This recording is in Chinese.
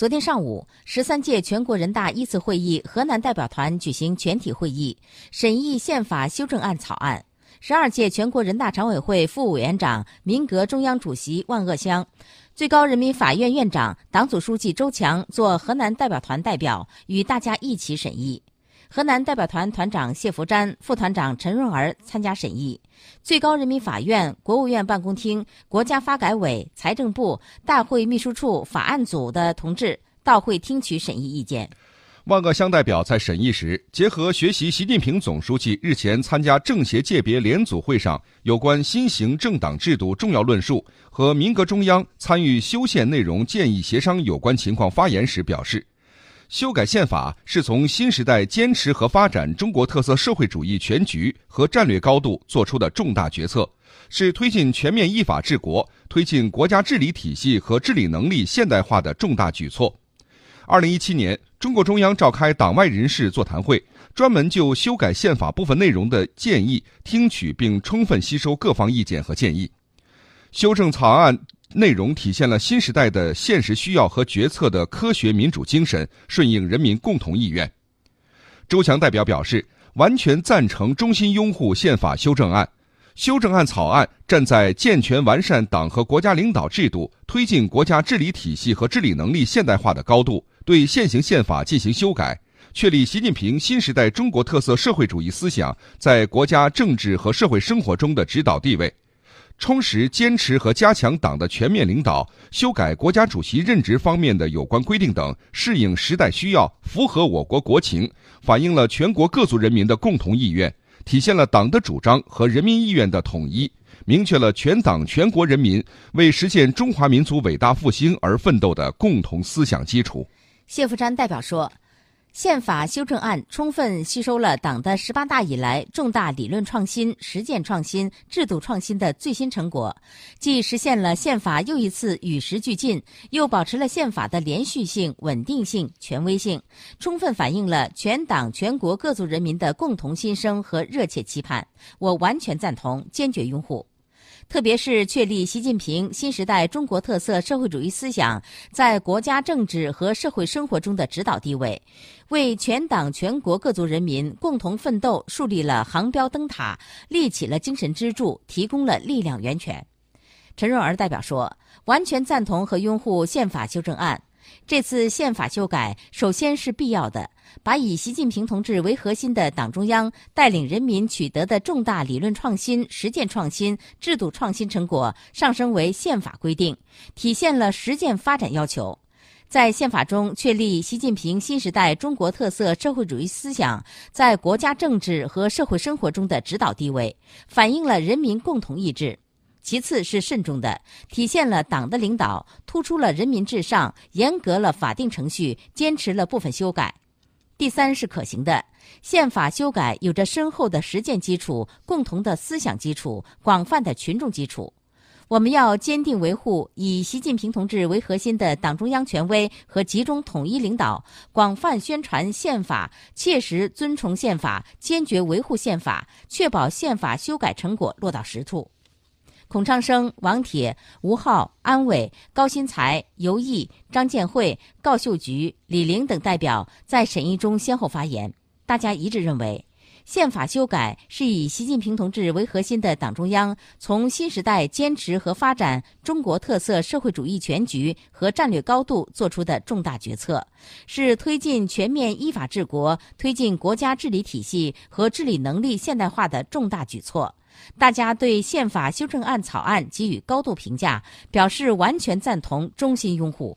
昨天上午，十三届全国人大一次会议河南代表团举行全体会议，审议宪法修正案草案。十二届全国人大常委会副委员长、民革中央主席万鄂湘，最高人民法院院长、党组书记周强做河南代表团代表，与大家一起审议。河南代表团团长谢伏瞻、副团长陈润儿参加审议。最高人民法院、国务院办公厅、国家发改委、财政部、大会秘书处法案组的同志到会听取审议意见。万恶乡代表在审议时，结合学习习近平总书记日前参加政协界别联组会上有关新型政党制度重要论述和民革中央参与修宪内容建议协商有关情况发言时表示，修改宪法是从新时代坚持和发展中国特色社会主义全局和战略高度作出的重大决策，是推进全面依法治国、推进国家治理体系和治理能力现代化的重大举措。二零一七年，中共中央召开党外人士座谈会，专门就修改宪法部分内容的建议听取并充分吸收各方意见和建议。修正草案内容体现了新时代的现实需要和决策的科学民主精神，顺应人民共同意愿。周强代表表示，完全赞成、衷心拥护宪法修正案。修正案草案站在健全完善党和国家领导制度、推进国家治理体系和治理能力现代化的高度。对现行宪法进行修改，确立习近平新时代中国特色社会主义思想在国家政治和社会生活中的指导地位，充实、坚持和加强党的全面领导，修改国家主席任职方面的有关规定等，适应时代需要，符合我国国情，反映了全国各族人民的共同意愿，体现了党的主张和人民意愿的统一，明确了全党全国人民为实现中华民族伟大复兴而奋斗的共同思想基础。谢富瞻代表说，宪法修正案充分吸收了党的十八大以来重大理论创新、实践创新、制度创新的最新成果，既实现了宪法又一次与时俱进，又保持了宪法的连续性、稳定性、权威性，充分反映了全党全国各族人民的共同心声和热切期盼。我完全赞同，坚决拥护。特别是确立习近平新时代中国特色社会主义思想在国家政治和社会生活中的指导地位，为全党全国各族人民共同奋斗树立了航标灯塔，立起了精神支柱，提供了力量源泉。陈润儿代表说，完全赞同和拥护宪法修正案。这次宪法修改首先是必要的，把以习近平同志为核心的党中央带领人民取得的重大理论创新、实践创新、制度创新成果上升为宪法规定，体现了实践发展要求。在宪法中确立习近平新时代中国特色社会主义思想在国家政治和社会生活中的指导地位，反映了人民共同意志。其次是慎重的，体现了党的领导，突出了人民至上，严格了法定程序，坚持了部分修改。第三是可行的，宪法修改有着深厚的实践基础、共同的思想基础、广泛的群众基础。我们要坚定维护以习近平同志为核心的党中央权威和集中统一领导，广泛宣传宪法，切实遵从宪法，坚决维护宪法，确保宪法修改成果落到实处。孔昌生、王铁、吴昊、安伟、高新才、尤毅、张建慧、郜秀菊、李玲等代表在审议中先后发言，大家一致认为，宪法修改是以习近平同志为核心的党中央从新时代坚持和发展中国特色社会主义全局和战略高度作出的重大决策，是推进全面依法治国、推进国家治理体系和治理能力现代化的重大举措。大家对宪法修正案草案给予高度评价，表示完全赞同，衷心拥护。